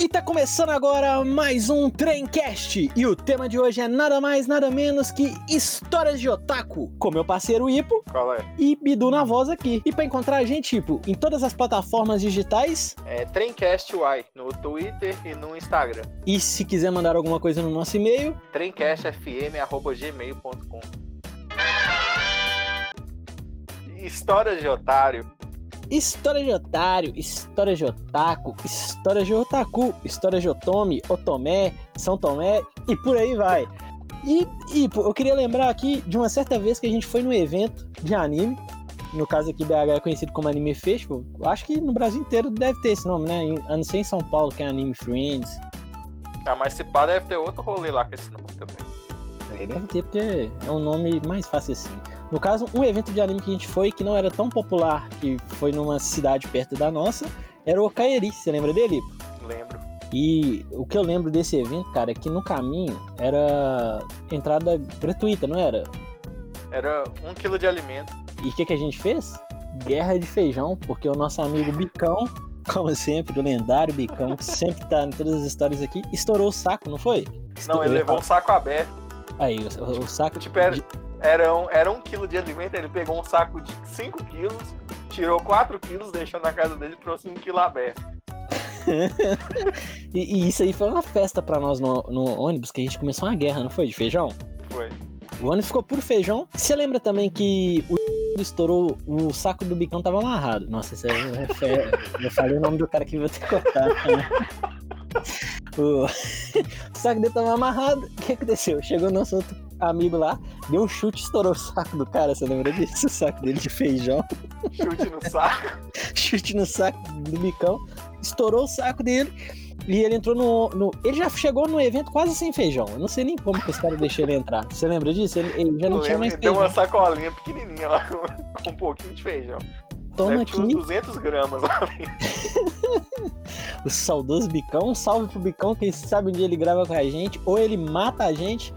E tá começando agora mais um Tremcast. E o tema de hoje é nada mais, nada menos que histórias de otaku. Com meu parceiro Ipo. Qual é? E Bidu na voz aqui. E pra encontrar a gente, Ipo, em todas as plataformas digitais. É Tremcast Y, no Twitter e no Instagram. E se quiser mandar alguma coisa no nosso e-mail, tremcastfm.gmail.com Histórias de otário. História de otário, história de otaku, história de otaku, história de otome, otomé, São Tomé e por aí vai. E, e eu queria lembrar aqui de uma certa vez que a gente foi no evento de anime. No caso aqui, BH é conhecido como Anime Festival. Eu acho que no Brasil inteiro deve ter esse nome, né? A não ser em São Paulo, que é Anime Friends. Ah, mas se pá, deve ter outro rolê lá com esse nome também. Deve ter, porque é um nome mais fácil assim. No caso, um evento de anime que a gente foi, que não era tão popular, que foi numa cidade perto da nossa, era o Kaeri. Você lembra dele? Lembro. E o que eu lembro desse evento, cara, é que no caminho era entrada gratuita, não era? Era um quilo de alimento. E o que, que a gente fez? Guerra de feijão, porque o nosso amigo Bicão, como sempre, o lendário Bicão, que sempre tá em todas as histórias aqui, estourou o saco, não foi? Não, ele levou um saco aberto. Aí, o, o saco. Tipo, era, era, um, era um quilo de alimento, ele pegou um saco de 5 quilos, tirou 4 quilos, deixou na casa dele e trouxe um quilo aberto. e, e, isso aí foi uma festa pra nós no, no, ônibus, que a gente começou uma guerra, não foi? De feijão? Foi. O ônibus ficou puro feijão. Você lembra também que o estourou, o saco do bicão tava amarrado. Nossa, isso é, é, eu falei o nome do cara que vou ter que cortar. Né? o... o saco dele tava amarrado. O que aconteceu? Chegou nosso outro amigo lá, deu um chute e estourou o saco do cara. Você lembra disso? O saco dele de feijão. Chute no saco. chute no saco do bicão. Estourou o saco dele. E ele entrou no, no, Ele já chegou no evento quase sem feijão. Eu não sei nem como que os caras deixou ele entrar. Você lembra disso? Ele, ele já não eu tinha mais feijão. Deu uma sacolinha pequenininha lá com, um pouquinho de feijão. Toma Deve aqui. 200 gramas lá O saudoso Bicão. Um salve pro Bicão, quem sabe um dia ele grava com a gente. Ou ele mata a gente.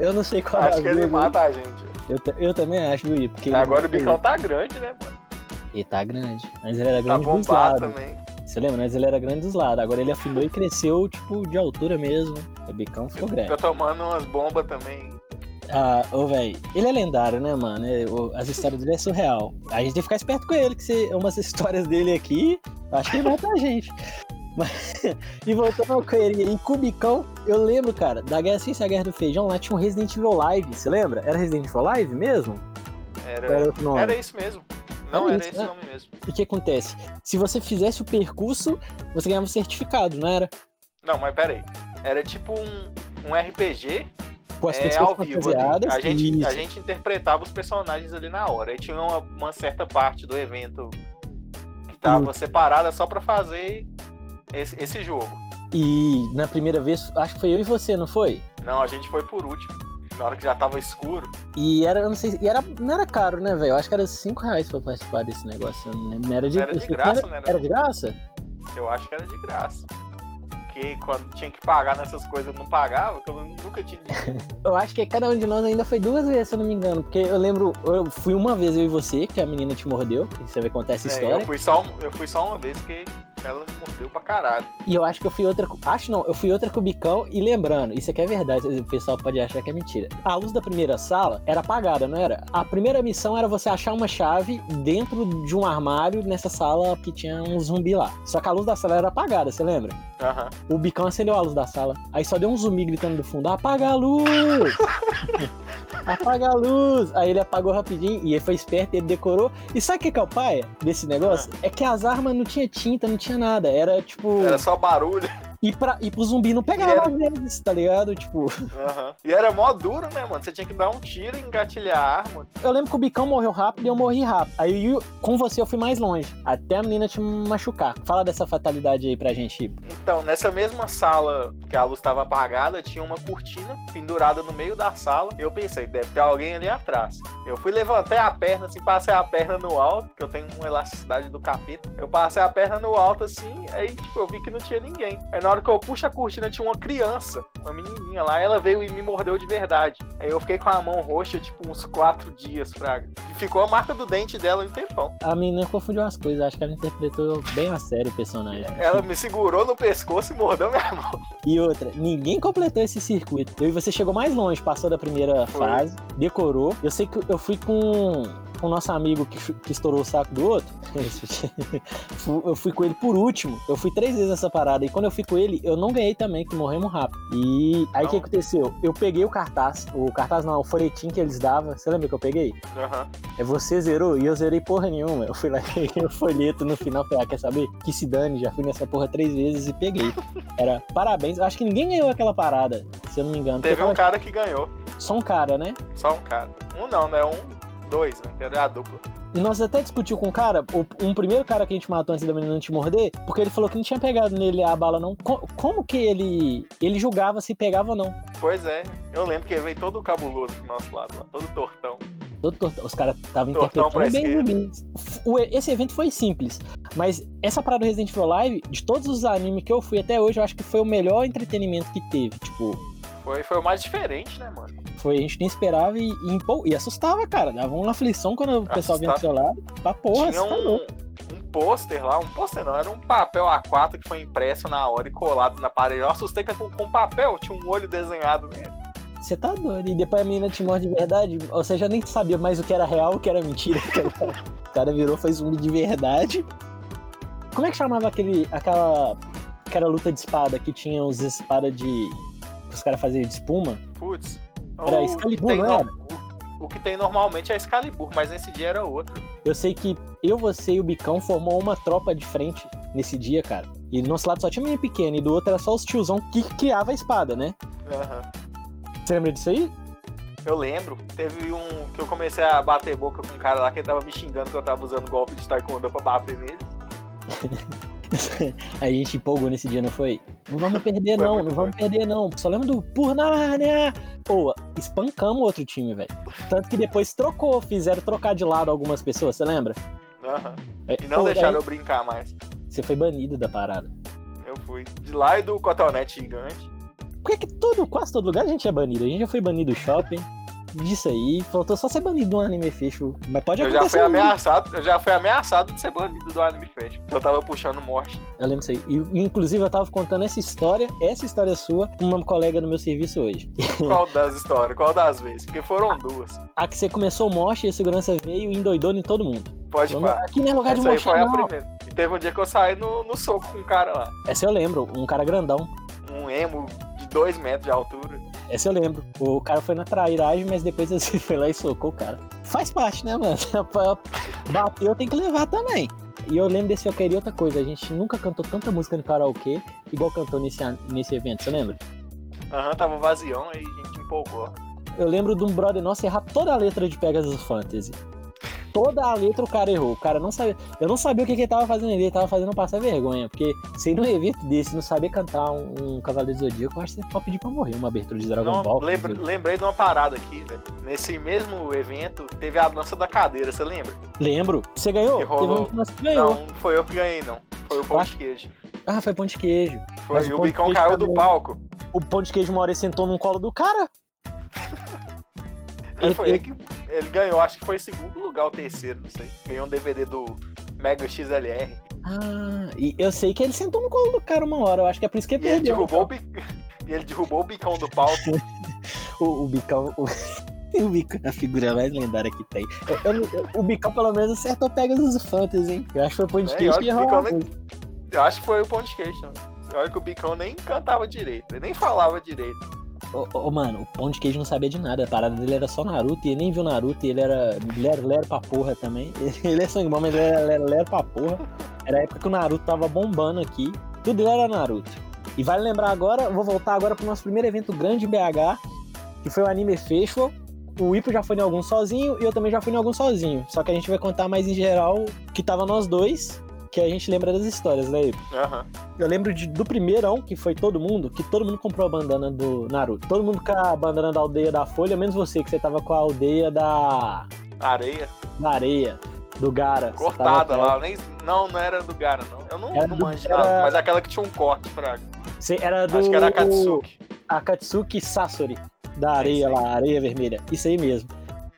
Eu não sei qual Acho é que ele mata a gente. Eu, eu também acho, Gui. Porque Agora o Bicão tá grande, né, mano? Ele tá grande. Mas ele era Tá grande dos bombado lados. também. Você lembra? Mas ele era grande dos lados. Agora ele afinou e cresceu, tipo, de altura mesmo. O Bicão ficou grande. Tá tomando umas bombas também. Ah, ô, velho, ele é lendário, né, mano? É, As histórias dele é surreal. A gente tem que ficar esperto com ele, que se umas histórias dele aqui, acho que ele mata a gente. Mas, e voltando ao Coelho, em Cubicão, eu lembro, cara, da Guerra Ciência a Guerra do Feijão, lá tinha um Resident Evil Live, você lembra? Era Resident Evil Live mesmo? Era, Era era isso mesmo. Não, Era era isso, esse né? nome mesmo. E o que acontece? Se você fizesse o percurso, você ganhava um certificado, não era? Não, mas pera aí. Era tipo um, um RPG Com as é, ao vivo. A gente, a gente interpretava os personagens ali na hora. Aí tinha uma, uma certa parte do evento que tava separada só pra fazer esse, esse jogo. E na primeira vez, acho que foi eu e você, não foi? Não, a gente foi por último. Na hora que já tava escuro. E era, eu não sei, e era, não era caro, né, velho? Eu acho que era 5 reais pra participar desse negócio. Não. Era de, Era de graça, era, né? Era de graça? Eu acho que era de graça. Porque quando tinha que pagar nessas coisas eu não pagava, que eu nunca tinha. Eu acho que cada um de nós ainda foi duas vezes, se eu não me engano. Porque eu lembro, eu fui uma vez eu e você, que a menina te mordeu. que Você vai contar essa É, história. eu, fui só, eu fui só uma vez porque ela mordeu pra caralho. E eu acho que eu fui outra. Acho não, eu fui outra com o Bicão. E lembrando, isso aqui é verdade, o pessoal pode achar que é mentira. A luz da primeira sala era apagada, não era? A primeira missão era você achar uma chave dentro de um armário nessa sala que tinha um zumbi lá. Só que a luz da sala era apagada, você lembra? Aham. O Bicão acendeu a luz da sala. Aí só deu um zumbi gritando do fundo: apaga a luz! apaga a luz! Aí ele apagou rapidinho e ele foi esperto, ele decorou. E sabe o que é o paia desse negócio? É que as armas não tinha tinta, não tinha nada. Era tipo. Era só barulho. E, pra, e pro zumbi não pegava era- vezes, tá ligado? Tipo, Aham. E era mó duro, né, mano? Você tinha que dar um tiro e engatilhar a arma. eu lembro que o Bicão morreu rápido e eu morri rápido. Aí eu- com você eu fui mais longe, até a menina te machucar. Fala dessa fatalidade aí pra gente. Então, nessa mesma sala que a luz estava apagada, tinha uma cortina pendurada no meio da sala. Eu pensei, deve ter alguém ali atrás. Eu fui levantei a perna, assim, passei a perna no alto, que eu tenho uma elasticidade do capeta. Eu passei a perna no alto, assim, aí, tipo, eu vi que não tinha ninguém. Aí, na na hora que eu puxo a cortina tinha uma criança, uma menininha lá, ela veio e me mordeu de verdade. Aí eu fiquei com a mão roxa, tipo, uns quatro dias, fraga. E ficou a marca do dente dela um tempão. A menina confundiu as coisas, acho que ela interpretou bem a sério o personagem. Ela me segurou no pescoço e mordeu minha mão. E outra, ninguém completou esse circuito. Eu e você chegou mais longe, passou da primeira Foi. fase, decorou. Eu sei que eu fui com com o nosso amigo que, que estourou o saco do outro. Eu fui com ele por último. Eu fui três vezes nessa parada. E quando eu fui com ele, eu não ganhei também, que morremos rápido. E aí o que aconteceu? Eu peguei o cartaz. O cartaz não, o folhetim que eles davam. Você lembra que eu peguei? Aham. É você zerou e eu zerei porra nenhuma. Eu fui lá e peguei o folheto no final. Falei, ah, quer saber? Que se dane, já fui nessa porra três vezes e peguei. Era parabéns. Eu acho que ninguém ganhou aquela parada, se eu não me engano. Teve um cara que ganhou. Só um cara, né? Só um cara. Um não, né? Um, dois, né? Era a dupla. E nós até discutiu com o cara, um primeiro cara que a gente matou antes da menina te morder, porque ele falou que não tinha pegado nele a bala, não. Co- como que ele. Ele julgava se pegava ou não? Pois é. Eu lembro que ele veio todo cabuloso do nosso lado, lá, todo tortão. Todo tortão. Os caras estavam interpretando bem. O- Esse evento foi simples, mas essa parada do Resident Evil Live, de todos os animes que eu fui até hoje, eu acho que foi o melhor entretenimento que teve. Tipo, Foi, foi o mais diferente, né, mano? foi, a gente nem esperava e, e, empol- e assustava, cara. Dava uma aflição quando o pessoal vinha do seu lado. Pra porra, Tinha um, um pôster lá, um pôster não, era um papel A4 que foi impresso na hora e colado na parede. Eu assustei com, com papel tinha um olho desenhado nele. Você tá doido. E depois a menina te morde de verdade. Você já nem sabia mais o que era real, o que era mentira. o cara virou, foi zumbi de verdade. Como é que chamava aquele, aquela, aquela luta de espada que tinha os espadas de. Que os caras faziam de espuma? Putz. Era O Excalibur, que tem não no- o, o que tem normalmente é Excalibur, mas nesse dia era outro. Eu sei que eu, você e o Bicão formou uma tropa de frente nesse dia, cara. E do nosso lado só tinha menino pequeno, e do outro era só os tiozão que criava a espada, né? Aham. Você lembra disso aí? Eu lembro, teve um que eu comecei a bater boca com um cara lá que ele tava me xingando que eu tava usando golpe de taekwondo pra bater nele. A gente empolgou nesse dia, não foi? Não vamos perder, Foi não, não vamos perder, não. Só lembro do Por Nárnia. Pô, espancamos outro time, velho. Tanto que depois trocou, fizeram trocar de lado algumas pessoas, você lembra? Aham. É, E não pô, deixaram eu brincar mais. Você foi banido da parada. Eu fui. De lá e do cotonete gigante. Por que que todo, quase todo lugar a gente é banido? A gente já foi banido do shopping, disso aí. Faltou só ser banido do anime fecho. Mas pode Eu já acontecer. fui muito. ameaçado, eu já fui ameaçado de ser banido do Anime Fest. Eu tava puxando morte. Eu lembro disso aí. E, inclusive, eu tava contando essa história, essa história sua, com uma colega do meu serviço hoje. Qual das histórias? Qual das vezes? Porque foram duas. A que você começou morte e a segurança veio e endoidou em todo mundo. Pode Vamos- falar. Aqui não é lugar de Essa aí morte, foi a não. primeira. E teve um dia que eu saí no, no soco com um cara lá. Essa eu lembro, um cara grandão. Um emo de dois metros de altura. Essa eu lembro. O cara foi na trairagem, mas depois você foi lá e socou o cara. Faz parte, né, mano? Bateu, tem que levar também. E eu lembro desse eu queria outra coisa. A gente nunca cantou tanta música no karaokê igual cantou nesse, nesse evento, você lembra? Aham, tava vazião, aí a gente empolgou. Eu lembro de um brother nosso errar toda a letra de Pegasus Fantasy. Toda a letra o cara errou. O cara não sabia. Eu não sabia o que, que ele tava fazendo ali. Ele tava fazendo passar vergonha. Porque se num evento desse não saber cantar um, um Cavaleiro do Zodíaco, eu acho que você pode pedir pra morrer uma abertura de Dragon Não, Ball. lembra- lembrei de uma parada aqui, velho. Nesse mesmo evento, teve a dança da cadeira, você lembra? Lembro. Você ganhou? Um ganhou. Não, foi eu que ganhei, não. Foi o pão de queijo. Ah, foi pão de queijo. Foi, Mas e o o bicão caiu do palco. O pão de queijo uma hora sentou num colo do cara. Ele, Ele- foi ele- ele que ele ganhou, acho que foi segundo lugar ou terceiro, não sei. Ganhou um DVD do Mega XLR. Ah, e eu sei que ele sentou no colo do cara uma hora. Eu acho que é por isso que ele E ele perdeu. derrubou o, e ele derrubou o bicão do palco. O, o Bicão. O... o Bicão é a figura mais lendária que tem. Eu- eu- eu- o Bicão, pelo menos, acertou Pegasus Fantasy, hein? Eu acho que foi pão de É, queijo olha que o errou. Nem-. Eu acho que foi o queijo. né? Olha que o bicão nem cantava direito, ele nem falava direito. Ô, mano, o pão de queijo não sabia de nada. A parada dele era só Naruto e ele nem viu Naruto. E ele era lero, lero pra porra também. Ele é sangue bom, mas ele era lero, pra porra. Era a época que o Naruto tava bombando aqui. Tudo era Naruto. E vale lembrar agora, vou voltar agora pro nosso primeiro evento grande BH, que foi o Anime Festival. O Ipo já foi em algum sozinho e eu também já fui em algum sozinho. Só que a gente vai contar mais em geral que tava nós dois, que a gente lembra das histórias, né, Ipo? Aham. Eu lembro de- do primeirão, que foi todo mundo, que todo mundo comprou a bandana do Naruto. Todo mundo com a bandana da aldeia da Folha, menos você, que você tava com a aldeia da, Areia. da areia. Do Gara. Cortada lá, nem, não, não era do Gara, não. Eu não, Era não do- manjo era- mas aquela que tinha um corte, Fraga. Você era do. Acho que era a Katsuki. Akatsuki Sasori, da areia lá, areia vermelha. Isso aí mesmo.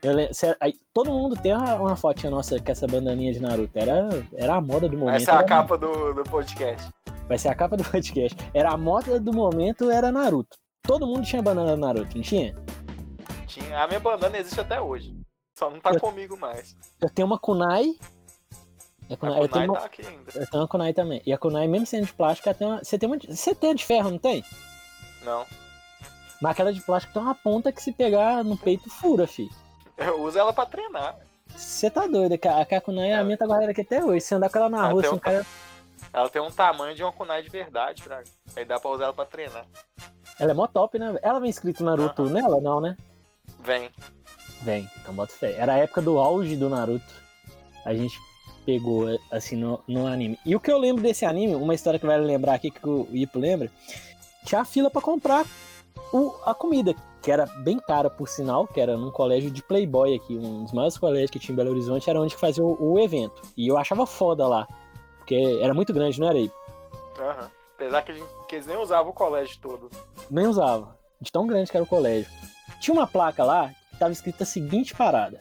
Eu lem- cê- aí, todo mundo tem uma, uma fotinha nossa com essa bandaninha de Naruto. Era, era a moda do momento. Essa é a capa do, do podcast. Vai ser a capa do podcast. Era a moda do momento, era Naruto. Todo mundo tinha banana Naruto, não tinha? Tinha, a minha bandana existe até hoje. Só não tá Eu- comigo mais. Eu tenho uma Kunai. É A kunai eu, tenho Kunai uma, tá aqui ainda. eu tenho uma Kunai também. E a Kunai, mesmo sendo de plástico, tem uma, você tem uma. Você tem a de ferro, não tem? Não. Mas aquela de plástico tem uma ponta que se pegar no peito fura, fi. Eu uso ela pra treinar. Você tá doido, que a a Kunai, a minha tá guardada aqui até hoje. Se andar com ela na Ah, rua, assim, um- cara. Ela tem um tamanho de uma kunai de verdade, Fraga. Aí dá pra usar ela pra treinar. Ela é mó top, né? Ela vem escrito Naruto nela, não, né? Vem. Vem, então bota fé. Era a época do auge do Naruto. A gente pegou, assim, no, no anime. E o que eu lembro desse anime, uma história que vai lembrar aqui, que o Ipo lembra, tinha a fila pra comprar o, a comida, que era bem cara, por sinal, que era num colégio de Playboy aqui, um dos maiores colégios que tinha em Belo Horizonte, era onde fazia o, o evento. E eu achava foda lá, porque era muito grande, não era, Ipo? Aham. Apesar que, gente- que eles nem usavam o colégio todo. Nem usava, de tão grande que era o colégio. Tinha uma placa lá que tava escrita a seguinte parada: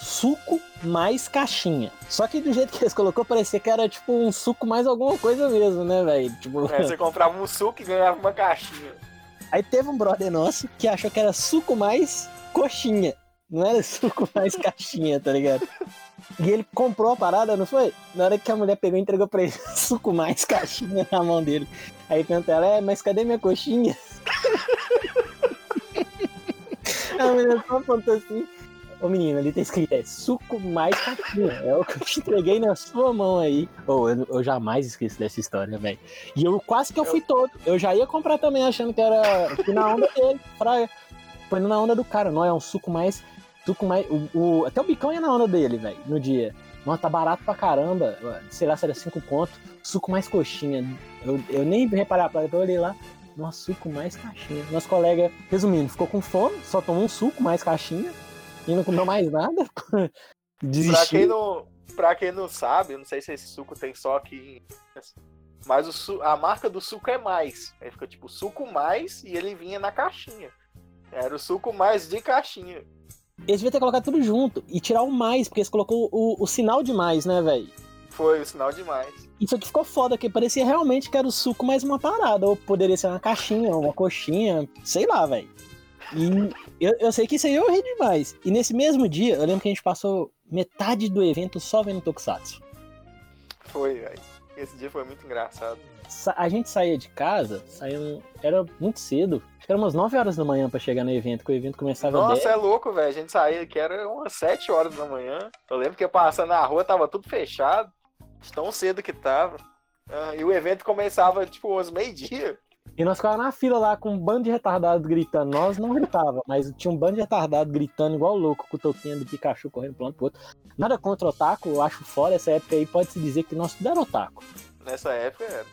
suco mais caixinha. Só que do jeito que eles colocou, parecia que era tipo um suco mais alguma coisa mesmo, né, velho? Tipo, Aí você comprava um suco e ganhava uma caixinha. Aí teve um brother nosso que achou que era suco mais coxinha. Não era suco mais caixinha, tá ligado? E ele comprou a parada, não foi? Na hora que a mulher pegou e entregou pra ele suco mais caixinha na mão dele. Aí perguntou ela, é, mas cadê minha coxinha? a mulher só apontou assim. Ô menino, ali tá escrito, é suco mais caixinha. É o que eu te entreguei na sua mão aí. Ô, eu, eu jamais esqueço dessa história, velho. E eu quase que eu fui todo. Eu já ia comprar também, achando que era fui na onda dele. Praia. Foi na onda do cara, não é um suco mais. Suco mais. O, o- até o bicão ia na onda dele, velho, no dia. Nossa, tá barato pra caramba. Sei lá se era 5 conto. Suco mais coxinha. Eu, eu nem reparei a placa, eu olhei lá. Nossa, suco mais caixinha. Nosso colega, resumindo, ficou com fome, só tomou um suco mais caixinha e não comeu mais nada. Pra quem, Desistiu. não, pra quem não sabe, eu não sei se esse suco tem só aqui. em- Mas o a marca do suco é mais. Aí fica tipo suco mais e ele vinha na caixinha. Era o suco mais de caixinha. Eles deviam ter colocado tudo junto e tirar o mais, porque eles colocou o, o sinal de mais, né, velho? Foi o sinal demais. Isso aqui ficou foda, que parecia realmente que era o suco mais uma parada. Ou poderia ser uma caixinha, uma coxinha, sei lá, velho. E eu, eu sei que isso aí eu ri demais. E nesse mesmo dia, eu lembro que a gente passou metade do evento só vendo Tokusatsu. Foi, velho. Esse dia foi muito engraçado. Sa- A gente saía de casa, saía, era muito cedo. Acho que era umas 9 horas da manhã pra chegar no evento, que o evento começava Nossa, 10. é louco, velho. A gente saía que era umas 7 horas da manhã. Eu lembro que eu passando na rua tava tudo fechado. Tão cedo que tava. Ah, e o evento começava, tipo, às meio-dia. E nós ficávamos na fila lá com um bando de retardados gritando. Nós não gritava, mas tinha um bando de retardados gritando igual louco com o toquinho do Pikachu correndo um lado pro outro. Nada contra o Otaku, eu acho fora essa época aí, pode-se dizer que nós tudo era Otaku. Nessa época era.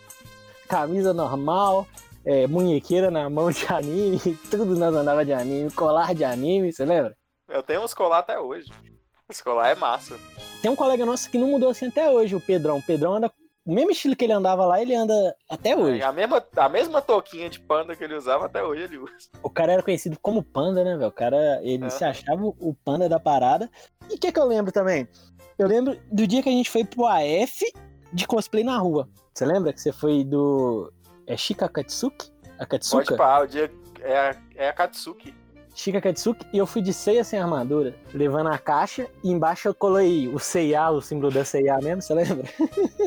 Camisa normal, é, munhequeira na mão de anime, tudo nós andava de anime, colar de anime, você lembra? Eu tenho uns colar até hoje. Esse colar é massa. Tem um colega nosso que não mudou assim até hoje, o Pedrão. O Pedrão anda. O mesmo estilo que ele andava lá, ele anda até hoje. A mesma, a mesma touquinha de panda que ele usava até hoje ele usa. O cara era conhecido como Panda, né, velho? O cara, ele Aham. se achava o Panda da parada. E o que que eu lembro também? Eu lembro do dia que a gente foi pro AF de cosplay na rua. Você lembra que você foi do. É Shika Katsuki? Pode Akatsuka? pá, o dia é a, é a Katsuki. Shika Katsuki. E eu fui de ceia sem armadura, levando a caixa. E embaixo eu colei o CIA, o símbolo da CIA mesmo, você lembra?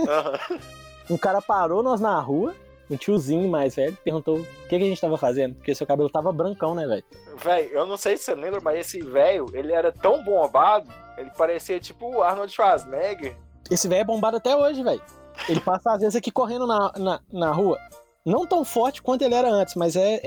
Aham. Um cara parou nós na rua, um tiozinho mais velho, perguntou o que, que a gente tava fazendo. Porque seu cabelo tava brancão, né, velho? Véi, eu não sei se você lembra, mas esse velho, ele era tão bombado, ele parecia tipo o Arnold Schwarzenegger. Esse velho é bombado até hoje, velho. Ele passa às vezes aqui correndo na, na, na rua. Não tão forte quanto ele era antes, mas é,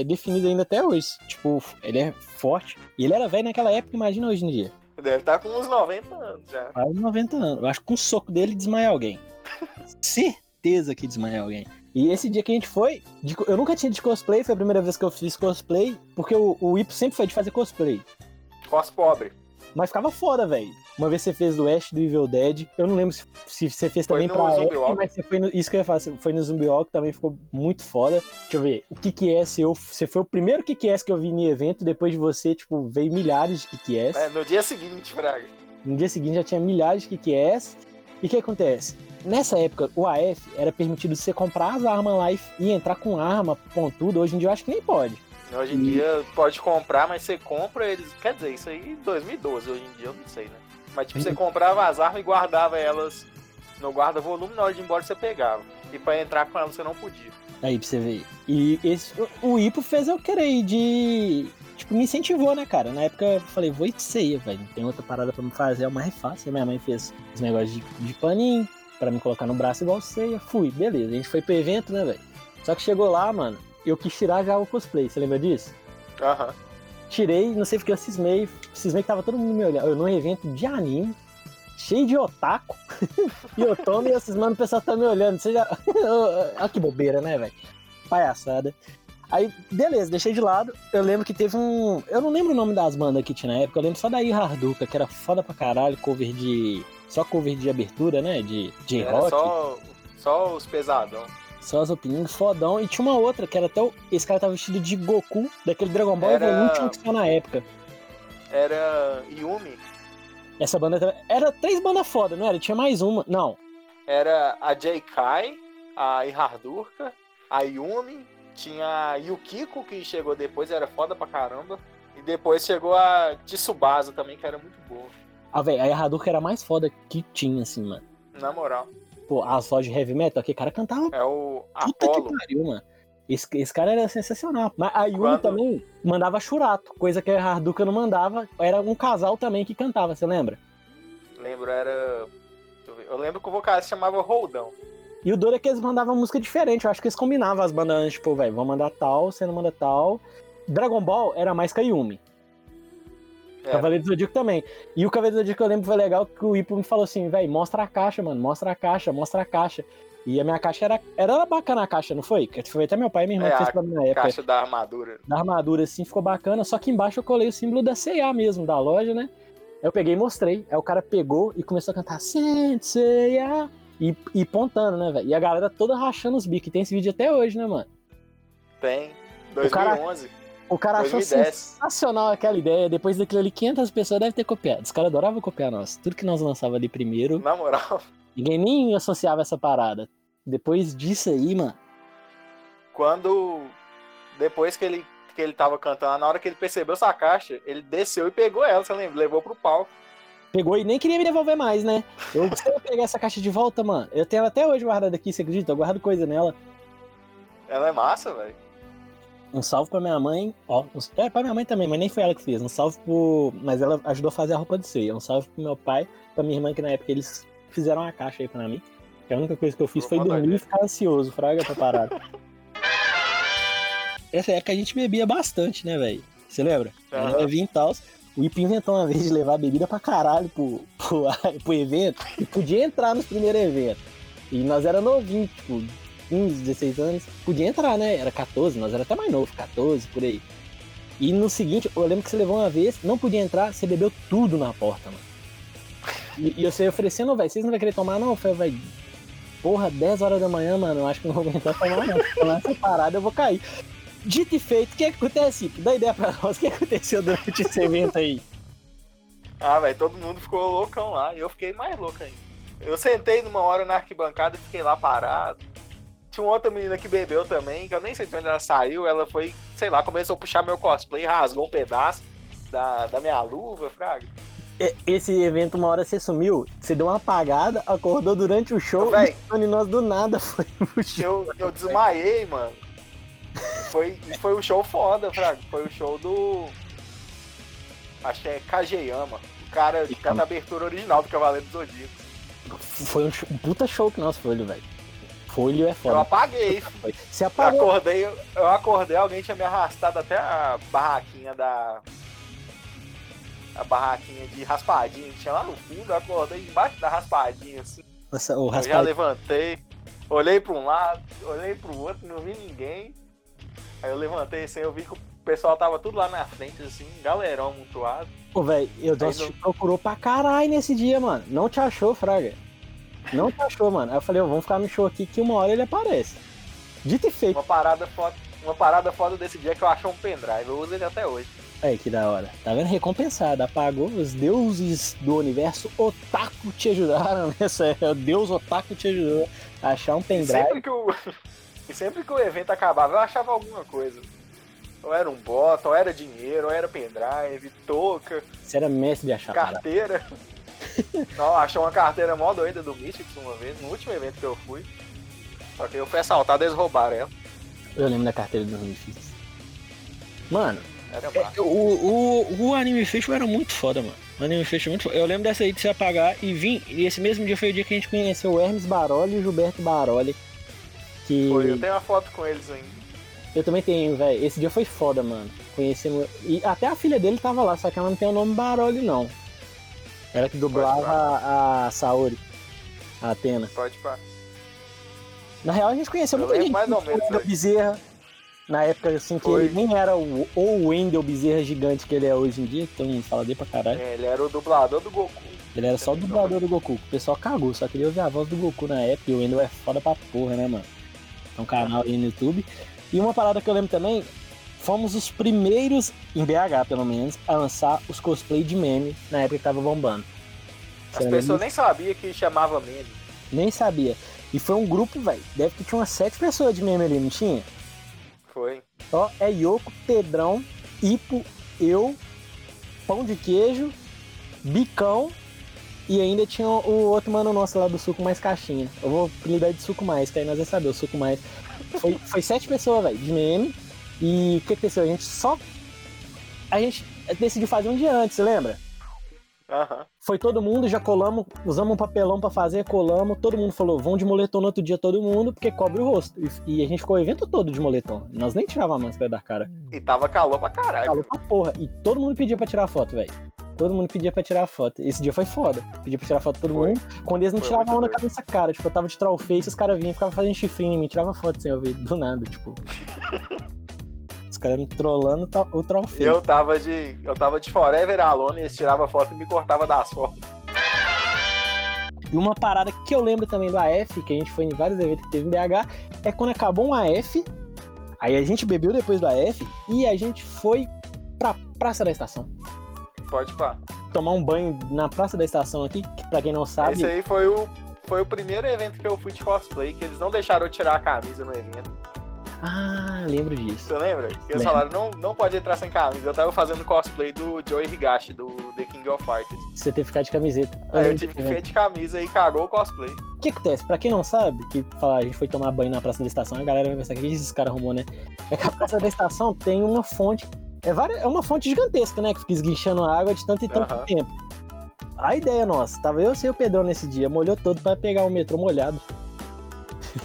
é definido ainda até hoje. Tipo, ele é forte. E ele era velho naquela época, imagina hoje em dia. Deve estar com uns 90 anos já. Quase 90 anos. Eu acho que com um soco dele desmaia alguém. Certeza que desmaia alguém. E esse dia que a gente foi, eu nunca tinha de cosplay, foi a primeira vez que eu fiz cosplay, porque o, o Ipo sempre foi de fazer cosplay. Cos pobre. Mas ficava foda, velho. Uma vez você fez do Ash do Evil Dead. Eu não lembro se, se você fez Foi também no pra Walk. mas você foi no, isso que eu ia falar. Foi no Zumbi Walk, também ficou muito foda. Deixa eu ver. O KKS, eu, você foi o primeiro KKS que eu vi em evento. Depois de você, tipo, veio milhares de KKS. É, no dia seguinte, Fraga. No dia seguinte já tinha milhares de KQS. E o que acontece? Nessa época, o AF era permitido você comprar as armas lá e, e entrar com arma, pontudo. Hoje em dia eu acho que nem pode. Hoje em E- dia pode comprar, mas você compra eles. Quer dizer, isso aí em 2012, hoje em dia eu não sei, né? Mas tipo, você Uhum. comprava as armas e guardava elas no guarda-volume, na hora de ir embora você pegava. E pra entrar com elas você não podia. Aí pra você ver. E esse, o, Ipo fez eu querer ir de. Tipo, me incentivou, né, cara? Na época eu falei, vou ir de ceia, velho. Não tem outra parada pra me fazer, é o mais fácil. Minha mãe fez os negócios de, de paninho pra me colocar no braço igual ceia. Fui, beleza. A gente foi pro evento, né, velho? Só que chegou lá, mano, eu quis tirar já o cosplay. Você lembra disso? Aham. Tirei, não sei porque eu cismei. Cismei que tava todo mundo me olhando. Eu num evento de anime, cheio de otaku. e eu tomo e eu cismando, o pessoal tá me olhando. Você já. Olha que bobeira, né, velho? Palhaçada. Aí, beleza, deixei de lado. Eu lembro que teve um. Eu não lembro o nome das bandas que tinha na época. Eu lembro só da Ih Harduka, que era foda pra caralho, cover de. Só cover de abertura, né? De, de rock. só, só os pesadão. As opiniões fodão. E tinha uma outra, que era até o... Esse cara tava vestido de Goku, daquele Dragon Ball Era- Evolution que saiu na época. Era Yumi, Essa banda era três bandas foda, não era? Tinha mais uma. Não. era a J.Kai, a Ihardurka, a Yumi, tinha a Yukiko, que chegou depois, era foda pra caramba. E depois chegou a Tsubasa também, que era muito boa. Ah, velho, a Hadouken era a mais foda que tinha, assim, mano. Na moral. Pô, as lojas de heavy metal, aquele cara cantava É o puta Apollo. que pariu, mano. Esse, esse cara era sensacional. Mas a Yumi Quando- também mandava churato, coisa que a Harduka não mandava. Era um casal também que cantava, você lembra? Lembro, era. eu lembro que o vocalista chamava Roldão. E o duro é que eles mandavam música diferente. Eu acho que eles combinavam as bandas tipo, velho, vamos mandar tal, você não manda tal. Dragon Ball era mais que a Yumi. É, Cavaleiro do Zodíaco também. E o Cavaleiro do Zodíaco eu lembro que foi legal que o Ipo me falou assim, velho, mostra a caixa, mano, mostra a caixa, mostra a caixa. E a minha caixa era, era bacana a caixa, não foi? Foi até meu pai e minha irmã É, que fez pra mim na época. caixa da armadura. Da armadura, assim, ficou bacana. Só que embaixo eu colei o símbolo da C&A mesmo, da loja, né? Eu peguei e mostrei. Aí o cara pegou e começou a cantar C&A e, e pontando, né, velho? E a galera toda rachando os bicos. E tem esse vídeo até hoje, né, mano? Tem. O cara- 2011. O cara achou 2010. sensacional aquela ideia. Depois daquilo ali, 500 pessoas devem ter copiado. Os caras adoravam copiar nós. Tudo que nós lançava ali primeiro, Na moral. ninguém nem associava essa parada. Depois disso aí, mano. Quando. Depois que ele, que ele tava cantando, na hora que ele percebeu essa caixa, ele desceu e pegou ela, você lembra? Levou pro palco. Pegou e nem queria me devolver mais, né? Eu, se eu pegar essa caixa de volta, mano, eu tenho ela até hoje guardada aqui, você acredita? Eu guardo coisa nela. Ela é massa, velho. Um salve pra minha mãe. Ó, um- é, pra minha mãe também, mas nem foi ela que fez. Um salve pro. Mas ela ajudou a fazer a roupa de ceia. Um salve pro meu pai, pra minha irmã, que na época eles fizeram uma caixa aí pra mim. Que a única coisa que eu fiz foi dormir e ficar ansioso, fraga pra parada. Essa época a gente bebia bastante, né, velho? Você lembra? Aham. Era vinho e tal. O Ip inventou uma vez de levar bebida pra caralho pro, pro, pro evento e podia entrar nos primeiros eventos. E nós era novinhos, tipo, 15, 16 anos. Podia entrar, né? Era 14, nós era até mais novo, 14, por aí. E no seguinte, eu lembro que você levou uma vez, não podia entrar, você bebeu tudo na porta, mano. E, e você oferecendo, velho, vocês não vão querer tomar, não? Eu falei, velho, porra, 10 horas da manhã, mano, eu acho que não vou aguentar tomar, não. Tomar essa parada, eu vou cair. Dito e feito, o que, que acontece? Dá ideia pra nós, o que aconteceu durante esse evento aí? Ah, velho, todo mundo ficou loucão lá. E eu fiquei mais louco ainda. Eu sentei numa hora na arquibancada e fiquei lá parado. Tinha uma outra menina que bebeu também, que eu nem sei de onde ela saiu. Ela foi, sei lá, começou a puxar meu cosplay, rasgou um pedaço da, da minha luva, fraga. E- Esse evento, uma hora você sumiu, você deu uma apagada, acordou durante o show Véi. e nós do nada foi pro show. Eu, eu desmaiei, mano. Foi, foi o show foda, fraga. Foi o show do. Acho que é Kageyama. O cara que canta a abertura original do Cavaleiro dos Zodíacos. Foi um, um puta show que nós Folho, velho. Folho é Eu foda. apaguei, Foi. Você Eu apagou. acordei, eu acordei, alguém tinha me arrastado até a barraquinha da. A barraquinha de raspadinha que tinha lá no fundo, eu acordei embaixo da raspadinha, assim. Nossa, o Eu já levantei, olhei pra um lado, olhei pro outro, não vi ninguém. Aí eu levantei assim, eu vi que o pessoal tava tudo lá na frente, assim, galerão amontoado. Pô, velho, eu Aí nossa, não- te procurou pra caralho nesse dia, mano. Não te achou, Fraga. Não achou, mano. Aí eu falei, ó, vamos ficar no show aqui que uma hora ele aparece. Dito e feito. Uma parada foda, uma parada foda desse dia é que eu achei um pendrive, eu uso ele até hoje. Aí, que da hora. Tá vendo? Recompensado. Apagou. Os deuses do universo otaku te ajudaram nessa. O deus otaku te ajudou a achar um E pendrive. sempre que o, e sempre que o evento acabava, eu achava alguma coisa. Ou era um bot, ou era dinheiro, ou era pendrive, touca, Você era mestre de achar parada. Não, achou uma carteira mó doida do Mystics uma vez, no último evento que eu fui. Só que eu fui assaltado, eles roubaram ela. Eu lembro da carteira dos Misfits. Mano, é, o, o, o Anime Festival era muito foda, mano. O Anime Festival é muito foda. Eu lembro dessa aí de se apagar e vim. E esse mesmo dia foi o dia que a gente conheceu o Hermes Baroli e o Gilberto Baroli. Que Foi, eu tenho uma foto com eles ainda. eu também tenho, velho. Esse dia foi foda, mano. Conhecemos. E até a filha dele tava lá, só que ela não tem o nome Baroli, não. Ela que dublava a, a Saori, a Atena. Pode pá. Na real, a gente conheceu Eu muita gente. mais ou menos, Wendel? Bezerra. Na época, assim, que Foi. ele nem era o, o Wendel Bezerra gigante que ele é hoje em dia. Mundo fala dele pra caralho. É, ele era o dublador do Goku. Ele era só o dublador do Goku. O pessoal cagou, só queria ouvir a voz do Goku na época. E o Wendel é foda pra porra, né, mano? É um canal aí no YouTube. E uma parada que eu lembro também, fomos os primeiros, em BH pelo menos, a lançar os cosplay de meme na época que tava bombando. As Você pessoas nem sabiam que chamava meme. Nem sabia. E foi um grupo, velho. Deve que tinha umas sete pessoas de meme ali, não tinha? Foi. Ó, é Yoko, Pedrão, Ipo, eu, Pão de Queijo, Bicão e ainda tinha o outro mano nosso lá do Suco Mais Caixinha. Eu vou apelidar de Suco Mais, que aí nós vamos saber, o Suco Mais. Foi, foi sete pessoas, velho, de meme. E o que aconteceu? A gente só. A gente decidiu fazer um dia antes, você lembra? Aham. Foi todo mundo, já colamos, usamos um papelão pra fazer, colamos, todo mundo falou, vão de moletom no outro dia todo mundo, porque cobre o rosto. E, e a gente ficou o evento todo de moletom. Nós nem tirava a máscara da cara. E tava calor pra caralho. Calor pra porra. E todo mundo pedia pra tirar foto, velho. Todo mundo pedia pra tirar foto. Esse dia foi foda. Pedia pra tirar foto todo Foi. mundo. Quando eles não Foi tiravam a onda com essa cara. Tipo, eu tava de troll face, os caras vinham e ficavam fazendo chifrinho em mim, tirava foto sem eu ver. Do nada, tipo. me trollando tá- o face. eu tava de. Eu tava de Forever Alone, eles tiravam foto e me cortava das fotos. E uma parada que eu lembro também do AF, que a gente foi em vários eventos que teve em BH, é quando acabou um AF, aí a gente bebeu depois do AF e a gente foi pra Praça da Estação. Pode pá. Tomar um banho na Praça da Estação aqui, que pra quem não sabe. Esse aí foi o. Foi o primeiro evento que eu fui de cosplay, que eles não deixaram eu tirar a camisa no evento. Ah, lembro disso. Você lembra? Eles falaram, não, não pode entrar sem camisa. Eu tava fazendo cosplay do Joey Higashi, do The King of Fighters. Você teve que ficar de camiseta. Aí eu tive que desse ficar de camisa e cagou o cosplay. O que acontece? Pra quem não sabe, que fala, a gente foi tomar banho na Praça da Estação, a galera vai pensar, o que esses caras arrumou, né? É que a Praça da Estação tem uma fonte, é, várias, é uma fonte gigantesca, né? Que fica esguinchando a água de tanto e tanto Aham. tempo. A ideia nossa, tava eu e o Pedrão nesse dia, molhou todo pra pegar o metrô molhado.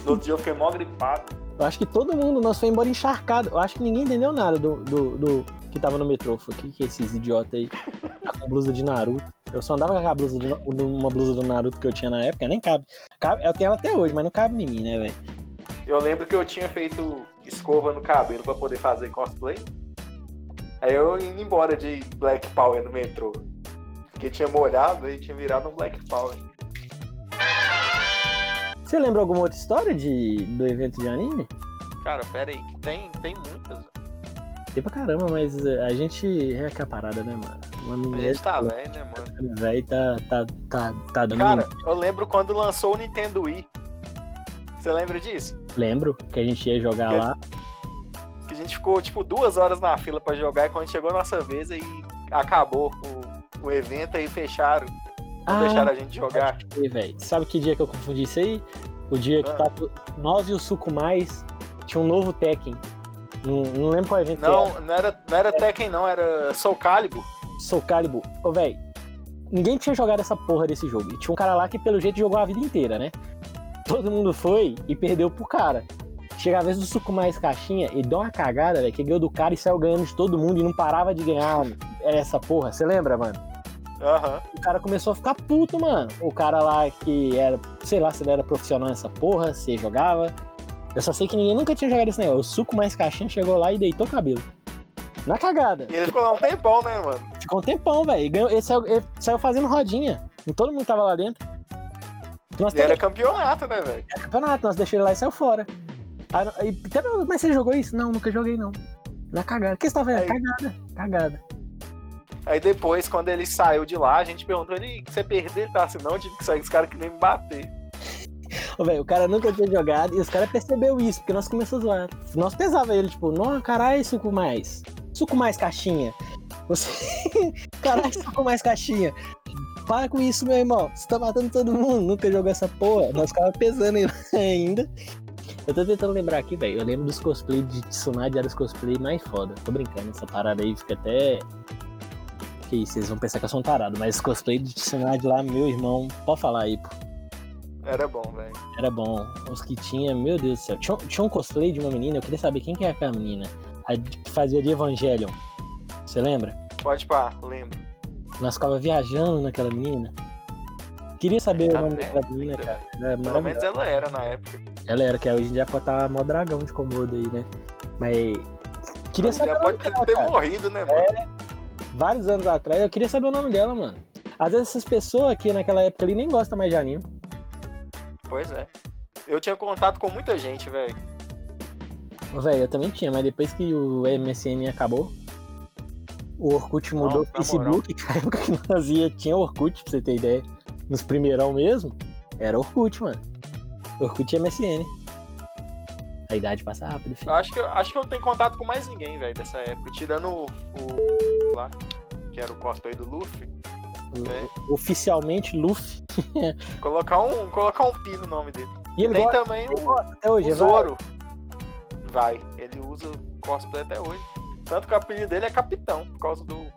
No outro dia eu fiquei mó gripado. Eu acho que todo mundo, nós foi embora encharcado. Eu acho que ninguém entendeu nada do, do, do que tava no metrô. Foi que, que esses idiotas aí com blusa de Naruto. Eu só andava com a blusa de, uma blusa do Naruto que eu tinha na época, nem cabe. cabe eu tenho ela até hoje, mas não cabe em mim, né, velho? Eu lembro que eu tinha feito escova no cabelo pra poder fazer cosplay. Aí eu indo embora de Black Power no metrô. Porque tinha molhado e tinha virado um Black Power. Você lembra alguma outra história de, do evento de anime? Cara, pera aí, tem, tem muitas. Tem pra caramba, mas eh, a gente é que a parada, né, mano? Uma A gente tá velho, né, mano? velho tá, tá, tá, tá dando. Cara, eu lembro quando lançou o Nintendo Wii. Você lembra disso? Lembro que a gente ia jogar Que- lá. Que a gente ficou, tipo, duas horas na fila pra jogar e quando chegou a nossa vez aí acabou o, o evento aí fecharam. Não Ah, deixaram a gente jogar. Velho, sabe que dia que eu confundi isso aí? O dia que Ah. tava nós e o Suco Mais tinha um novo Tekken. Não, não lembro qual evento Não, não era, não era Tekken não, era Soul Calibur. era. Soul Calibur. Ô, velho, ninguém tinha jogado essa porra desse jogo. E tinha um cara lá que, pelo jeito, jogou a vida inteira, né? Todo mundo foi e perdeu pro cara. Chega a vez do Suco Mais Caixinha e dá uma cagada, velho, que ganhou do cara e saiu ganhando de todo mundo e não parava de ganhar essa porra. Você lembra, mano? Aham. o cara começou a ficar puto, mano. O cara lá que era, sei lá se ele era profissional nessa porra, se jogava. Eu só sei que ninguém nunca tinha jogado esse negócio. O suco mais caixinha chegou lá e deitou o cabelo. Na cagada. E ele ficou lá um tempão, né, mano? Ficou um tempão, velho. Ele saiu, ele saiu fazendo rodinha. E todo mundo tava lá dentro. Nós E era campeonato, né, velho? campeonato, nós deixamos ele lá e saiu fora. Aí, perguntou, mas você jogou isso? Não, nunca joguei, não. Na cagada. O que você tá vendo? Aí- Cagada. Cagada. Aí depois, quando ele saiu de lá, a gente perguntou ele, você perdeu? Tá assim, não, tive que sair, os caras que nem me bater. Ô, velho, o cara nunca tinha jogado e os caras percebeu isso, porque nós começamos a. Nós pesava ele, tipo, não, caralho, suco mais. Suco mais caixinha. Você. caralho, suco mais caixinha. Para com isso, meu irmão. Você tá matando todo mundo. Nunca jogou essa porra. Nós ficava pesando ainda. Eu tô tentando lembrar aqui, velho. Eu lembro dos cosplays de Tsunade, era os cosplays mais foda. Tô brincando, essa parada aí fica até. Que vocês vão pensar que eu sou um tarado, mas os cosplays de Tsunade lá, meu irmão, pode falar aí, pô. Era bom, velho. Era bom. Os que tinha, meu Deus do céu. Tinha, tinha um cosplay de uma menina, eu queria saber quem que é aquela menina. A que fazia de Evangelion. Você lembra? Pode pá, lembro. Nós ficava viajando naquela menina. Queria saber Tá o nome vendo? daquela menina, cara. Era Pelo menos ela era na época. Ela era, que hoje em dia pode estar mó dragão de Komodo aí, né? Mas. Queria Mas saber nome pode ter cara. morrido, né, mano? Vários anos atrás, eu queria saber o nome dela, mano. Às vezes essas pessoas aqui naquela época ali nem gostam mais de anime. Pois é. Eu tinha contato com muita gente, velho. Velho, eu também tinha, mas depois que o MSN acabou, o Orkut Não, mudou o na Facebook, que a época que nós ia tinha Orkut, pra você ter ideia. Nos primeirão mesmo, era Orkut, mano. Orkut e MSN. A idade passa rápido, filho. Eu acho que, eu- acho que eu tenho contato com mais ninguém, velho, dessa época. Tirando o, o. lá, que era o cosplay do Luffy. né? Oficialmente, Luffy. Colocar um, colocar um pi no nome dele. E ele Tem gosta também o, até hoje, o vai. Zoro. Vai. Ele usa cosplay até hoje. Tanto que o apelido dele é Capitão, por causa do. do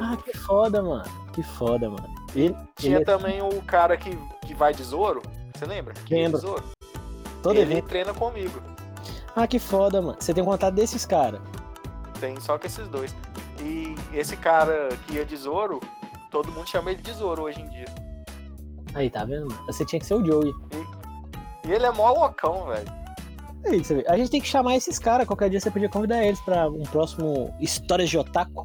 Ah, Luffy. que foda, mano. Que foda, mano. Ele, Tinha ele é também o cara que, que vai de Zoro. Você lembra? Que Lembro. Zoro. todo ele evento. treina comigo. Ah, que foda, mano. Você tem contato desses caras. Tem só que esses dois. E esse cara que ia de Zoro, todo mundo chama ele de Zoro hoje em dia. Aí, tá vendo? Você tinha que ser o Joey. E ele é mó loucão, velho. É isso, a gente tem que chamar esses caras. Qualquer dia você podia convidar eles pra um próximo Histórias de Otaku.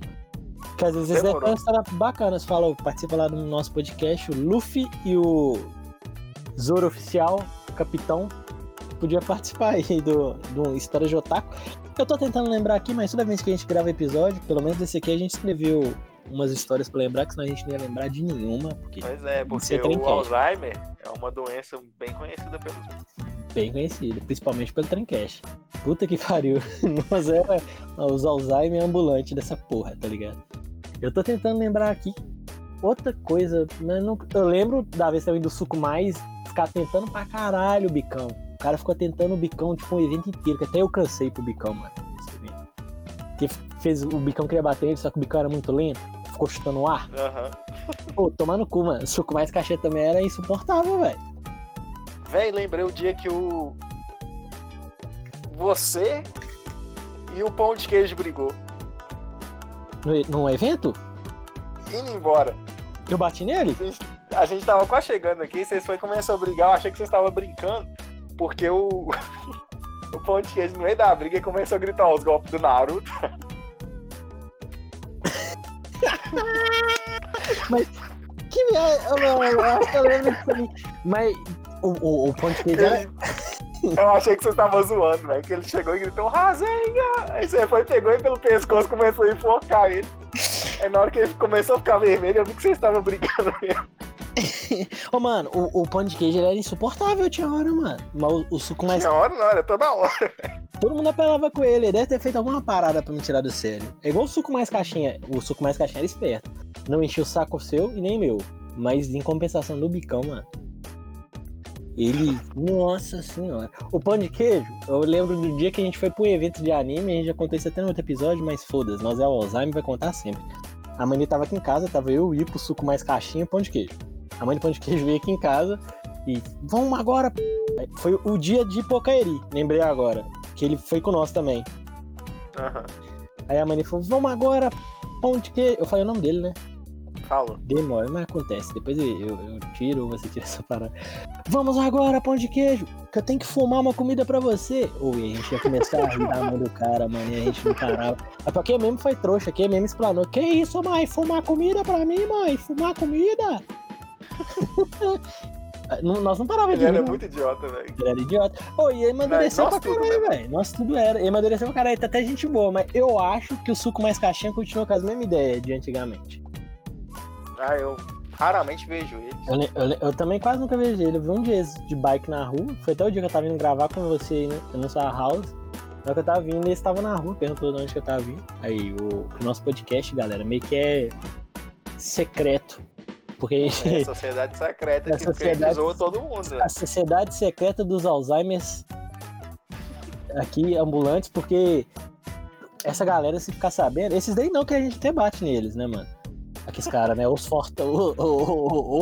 Que às vezes é Demorou. uma história bacana. Você fala, participa lá do nosso podcast, o Luffy e o Zoro Oficial, o Capitão, podia participar aí do, do Histórias de Otaku. Eu tô tentando lembrar aqui, mas toda vez que a gente grava episódio, pelo menos esse aqui, a gente escreveu umas histórias pra lembrar, que senão a gente não ia lembrar de nenhuma, porque Mas é, porque o? Alzheimer é uma doença bem conhecida pelos. bem conhecido, principalmente pelo Trencast. Puta que pariu. Nós era os Alzheimer ambulante dessa porra, tá ligado? Eu tô tentando lembrar aqui outra coisa, mas não, eu lembro da vez também do Suco Mais ficar tentando pra caralho o bicão. O cara ficou tentando o bicão tipo um evento inteiro, que até eu cansei pro bicão, mano. nesse evento. Que fez o bicão queria bater ele, só que o bicão era muito lento, ficou chutando o ar. Aham. Pô, tomar no cu, mano. O Suco Mais cachê também era insuportável, velho. Véi, lembrei o dia que o. Você e o pão de queijo brigou. No, num evento, Indo embora. eu bati nele. A gente, a gente tava quase chegando aqui, vocês foi começar a brigar, eu achei que vocês estavam brincando, porque o. o pão de queijo no meio da briga e começou a gritar os golpes do Naruto. Que viagem, mano, eu acho que eu lembro disso aí. Mas o, o, o ponto de. Ele- Eu achei que você tava zoando, velho. Que ele chegou e gritou, Rasenha! Aí você foi, pegou ele pelo pescoço e começou a enforcar ele. Aí na hora que ele começou a ficar vermelho, eu vi que vocês estavam brigando mesmo. Ô, mano, o, o pão de queijo era insuportável, tinha hora, mano. Mas o, o suco mais. Tinha hora, não, era toda hora. Todo mundo apelava com ele. Ele deve ter feito alguma parada pra me tirar do sério. É igual o suco mais caixinha. O suco mais caixinha era esperto. Não enchia o saco seu e nem meu. Mas em compensação do bicão, mano. Ele. Nossa senhora. O pão de queijo, eu lembro do dia que a gente foi um evento de anime. A gente já contou isso até no outro episódio, mas foda-se. Nós é o Alzheimer, vai contar sempre. A dele tava aqui em casa, tava eu, o Ipo, suco mais caixinha e pão de queijo. A mãe do pão de queijo veio aqui em casa e. Vamos agora. Foi o dia de Pocaeri, lembrei agora. Que ele foi com nós também. Aham. Aí a mãe falou, vamos agora, pão de queijo. Eu falei o nome dele, né? Falou. Demora, mas acontece. Depois eu, eu, tiro você tira essa parada. Vamos agora, pão de queijo, que eu tenho que fumar uma comida pra você. Ou a gente ia começar a rir da mão do cara, mano, e a gente não parava. É porque mesmo foi trouxa, que mesmo explanou. Que isso, mãe? Fumar comida pra mim, mãe? Fumar comida? Não- Nós não parávamos Ele de era rir, não. muito idiota, velho. Ele era idiota. Ô, e ele amadureceu pra caralho, velho. Nossa, tudo era. Ele amadureceu pra caralho, tá até gente boa, mas eu acho que o suco mais caixinha continua com as mesmas ideias de antigamente. Ah, eu raramente vejo ele. Eu, eu eu também quase nunca vejo ele. Eu vi um dia de bike na rua. Foi até o dia que eu tava vindo gravar com você aí, né? na sua house. Na hora que eu tava vindo, eles estavam na rua, perguntou de onde que eu tava vindo. Aí, o, o nosso podcast, galera, meio que é secreto. Porque. É a sociedade secreta É que sociedade- todo mundo. a sociedade secreta dos Alzheimer's aqui, ambulantes, porque essa galera, se ficar sabendo, esses daí não que a gente até bate neles, né, mano? Aqueles caras, né? Os fortão, o- o-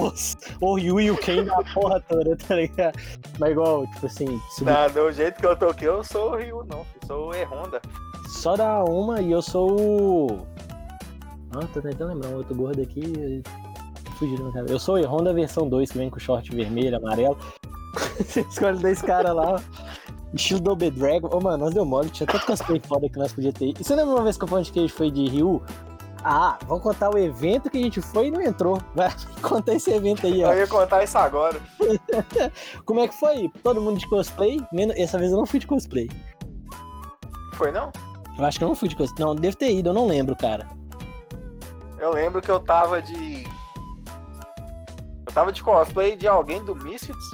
o- os, o Ryu e o Ken da porra toda, tá ligado? Mas igual, tipo assim, se Tá, do jeito que eu tô aqui, eu sou o Rio, não. Eu sou o E-Honda. só dá uma e eu sou o. Ah, tô tentando lembrar um outro gordo aqui. Fugiu da minha cabeça. Eu sou o Honda versão 2, que vem com short vermelho, amarelo. Você escolhe dois caras lá. Estilo Double Dragon. Ô, mano, nós deu mole, tinha tanto cosplay foda que nós podíamos ter. E você lembra uma vez que o Pão de Queijo foi de Ryu? Ah, vamos contar o evento que a gente foi e não entrou. Vai contar esse evento aí, ó. Eu ia contar isso agora. Como é que foi? Todo mundo de cosplay? Menos- Essa vez eu não fui de cosplay. Foi não? Eu acho que eu não fui de cosplay. Não, devo ter ido, eu não lembro, cara. Eu lembro que eu tava de. Tava de cosplay de alguém do Misfits.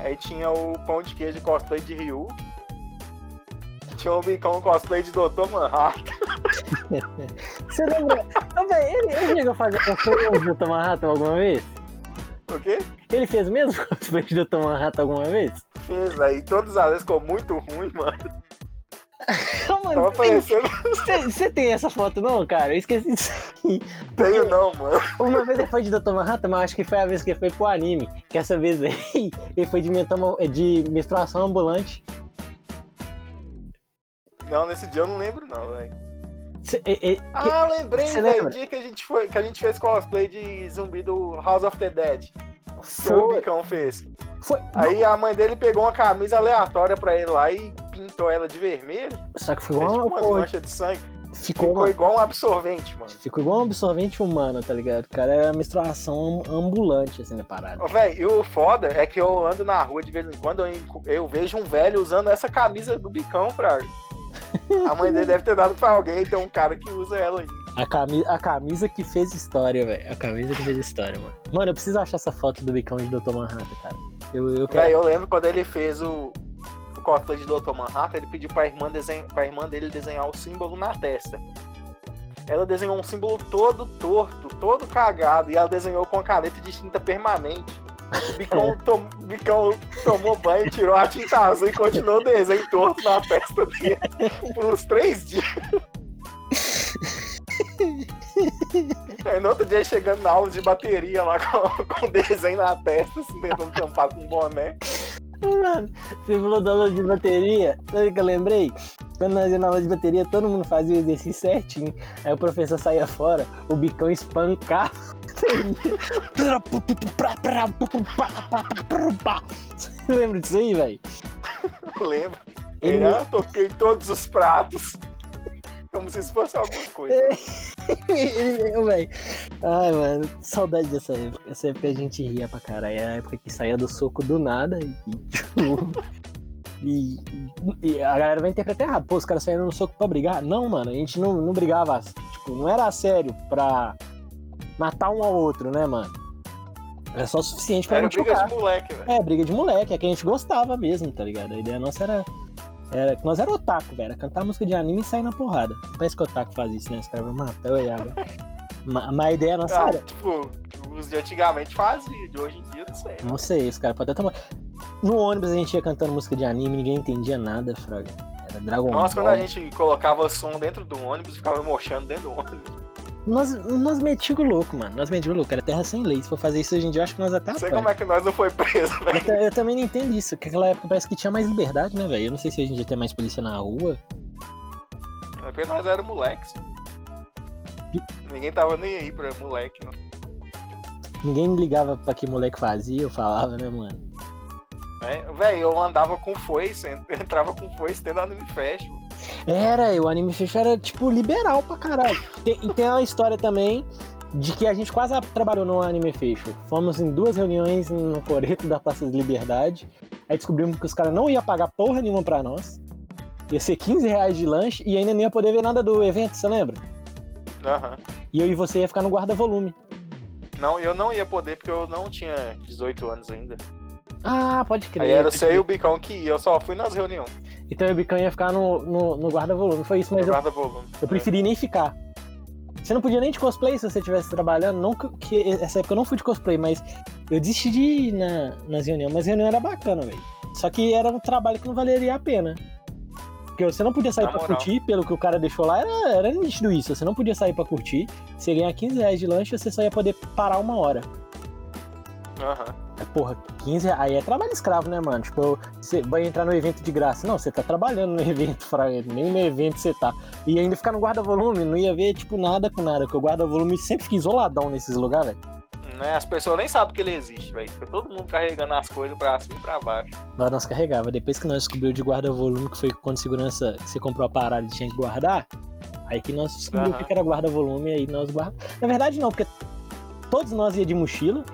Aí tinha o pão de queijo cosplay de Ryu. Tinha o Bicão cosplay de Dr. Manhattan. Você lembra? Véi, ele, ele chegou a fazer cosplay do Dr. Manhattan alguma vez? O quê? Ele fez mesmo cosplay de Dr. Manhattan alguma vez? Fez, aí todas as vezes ficou muito ruim, mano. Mano, você, tem essa foto não, cara? Eu esqueci disso. aí. Tenho não, mano. Uma vez ele foi de Dr. Manhattan, mas acho que foi a vez que ele foi pro anime. Que essa vez aí, ele foi de, de menstruação ambulante. Não, nesse dia eu não lembro, não, velho. Ah, lembrei, velho. O dia que a gente foi, que a gente fez cosplay de zumbi do House of the Dead. Foi, Bicão fez. foi. Aí a mãe dele pegou uma camisa aleatória pra ele lá e pintou ela de vermelho. Só que Fez ficou tipo uma, umas manchas de sangue. ficou, Ficou uma, igual um absorvente, mano. ficou igual um absorvente humano, tá ligado? O cara era menstruação ambulante, assim, na parada. Ô, Véi, e o foda é que eu ando na rua de vez em quando, eu, eu vejo um velho usando essa camisa do bicão, Fraga. A mãe dele deve ter dado pra alguém, tem um cara que usa ela ainda. A camisa, a camisa que fez história, velho. A camisa que fez história, mano. Mano, eu preciso achar essa foto do bicão de Dr. Manhattan, cara. Eu, eu quero. Véi, eu lembro quando ele fez o, o cosplay de Dr. Manhattan, ele pediu pra irmã, desen... pra irmã dele desenhar o símbolo na testa. Ela desenhou um símbolo todo torto, todo cagado, e ela desenhou com a caneta de tinta permanente. O Bicão, tom... Bicão tomou banho, tirou a tinta azul e continuou o desenho torto na testa dele por uns três dias. Aí no outro dia chegando na aula de bateria lá com, com desenho na testa, assim, tentando tampar com um boné. Mano, você falou da aula de bateria. Sabe o que eu lembrei? Quando nós íamos na aula de bateria, todo mundo fazia o exercício certinho. Aí o professor saía fora, o bicão espancava. Você lembra disso aí, velho? Lembro. Ele- Eu toquei todos os pratos. Como se isso fosse alguma coisa. Velho. Ai, mano, saudade dessa época. Essa época a gente ria pra caralho. É a época que saía do soco do nada e. E, e a galera vai interpretar errado. Pô, os caras saíram no soco pra brigar. Não, mano, a gente não, não brigava. Tipo, não era sério pra matar um ao outro, né, mano? Era só o suficiente pra Era gente briga chocar. de moleque, velho. É, briga de moleque, é que a gente gostava mesmo, tá ligado? A ideia nossa era. Era nós era otaku, velho. Era cantar música de anime e sair na porrada. Parece que o otaku faz isso, né? Os caras vão matar o Iago. Ma- Mas a ideia nossa Ah, era. tipo, os de antigamente faziam, de hoje em dia não sei. né? Não sei, os caras podem até tomar. No ônibus a gente ia cantando música de anime, ninguém entendia nada, Fraga. Era Dragon Nossa, Ball. quando a gente colocava som dentro do ônibus, ficava mochando dentro do ônibus. Nós, nós metíamos o louco, mano. Nós metíamos o louco. Era terra sem lei. Se for fazer isso hoje em dia, eu acho que nós até Não sei como é que nós não foi preso, eu, velho. ta- eu também não entendo isso, porque aquela época parece que tinha mais liberdade, né, velho? Eu não sei se hoje em dia tem mais polícia na rua. É porque nós éramos moleques. Ninguém tava nem aí pra moleque, não. Ninguém ligava pra que moleque fazia, eu falava, né, mano? É, velho, eu andava com foice, entrava com foice dentro do Anime Festival. Era, o Anime Festival era, tipo, liberal pra caralho. Tem, e tem uma história também de que a gente quase trabalhou no Anime Festival. Fomos em duas reuniões no Coreto da Praça de Liberdade. Aí descobrimos que os caras não iam pagar porra nenhuma pra nós. Ia ser 15 reais de lanche e ainda nem ia poder ver nada do evento, você lembra? Aham. E eu e você ia ficar no guarda-volume. Não, eu não ia poder porque eu não tinha 18 anos ainda. Ah, pode crer. Aí era você e o Bicão que ia, eu só fui nas reuniões. Então o Bicão ia ficar no, no, no guarda-volume. Foi isso, mas no eu, eu preferi nem ficar. Você não podia nem de cosplay se você estivesse trabalhando. Não que, que essa época eu não fui de cosplay, mas eu desisti de ir na, nas reuniões. Mas a reunião era bacana, velho. Só que era um trabalho que não valeria a pena. Porque você não podia sair Na pra moral. curtir, pelo que o cara deixou lá, era, era nítido isso. Você não podia sair pra curtir. Você ia ganhar 15 reais de lanche, você só ia poder parar uma hora. Aham. É, porra, 15 reais. Aí é trabalho escravo, né, mano? Tipo, você vai entrar no evento de graça. Não, você tá trabalhando no evento, Fraga. Nem no evento você tá. E ainda ficar no guarda-volume, não ia ver, tipo, nada com nada. Porque o guarda-volume sempre fica isoladão nesses lugares, velho. Né? As pessoas nem sabem que ele existe, velho. Fica todo mundo carregando as coisas pra cima e pra baixo. Mas nós carregava. Depois que nós descobriu de guarda-volume, que foi quando segurança você comprou a parada e tinha que guardar, aí que nós descobriu o Aham. que era guarda-volume, aí nós guardamos. Na verdade, não, porque todos nós ia de mochila.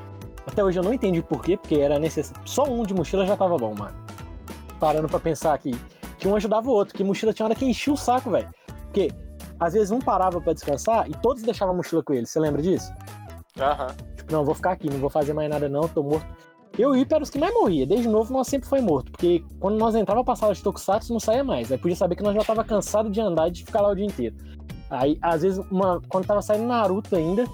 Até hoje eu não entendi por quê, porque era necessário. Só um de mochila já tava bom, mano. Parando pra pensar aqui. Que um ajudava o outro, que mochila tinha hora que enchia o saco, velho. Porque às vezes um parava pra descansar e todos deixavam a mochila com ele. Você lembra disso? Aham. Tipo, não, vou ficar aqui, não vou fazer mais nada não, tô morto. Eu e o Ipa era os que mais morria. Desde novo nós sempre foi morto, porque quando nós entrava pra sala de Tokusatsu não saía mais. Aí podia saber que nós já tava cansado de andar e de ficar lá o dia inteiro. Aí, às vezes, uma, quando tava saindo Naruto ainda,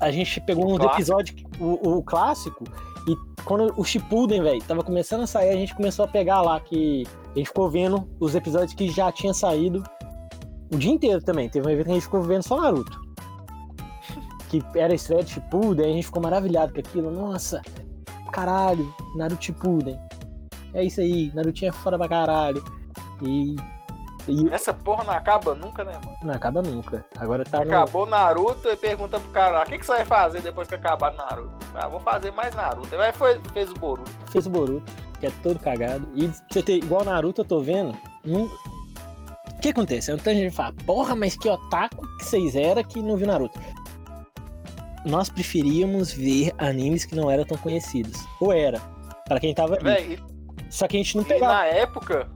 a gente pegou O uns clássico. episódios, o, o clássico, e quando o Shippuden, velho, tava começando a sair, a gente começou a pegar lá que a gente ficou vendo os episódios que já tinha saído o dia inteiro também. Teve um evento que a gente ficou vendo só Naruto. Que era a estreia de Shippuden, a gente ficou maravilhado com aquilo. Nossa, caralho, Naruto Shippuden. É isso aí, Narutinho é foda pra caralho. E, e Essa porra não acaba nunca, né, mano? não acaba nunca. Agora tá no... Acabou Naruto e pergunta pro cara, o que, que você vai fazer depois que acabar Naruto? Ah, vou fazer mais Naruto. Aí foi, fez o Boruto. fez o Boruto, que é todo cagado. E você ter igual Naruto, eu tô vendo. não- O que acontece? Então a gente fala, porra, mas que otaku que vocês eram que não viu Naruto. Nós preferíamos ver animes que não eram tão conhecidos. Ou era, pra quem tava. Véi, Só que a gente não pegava. na época,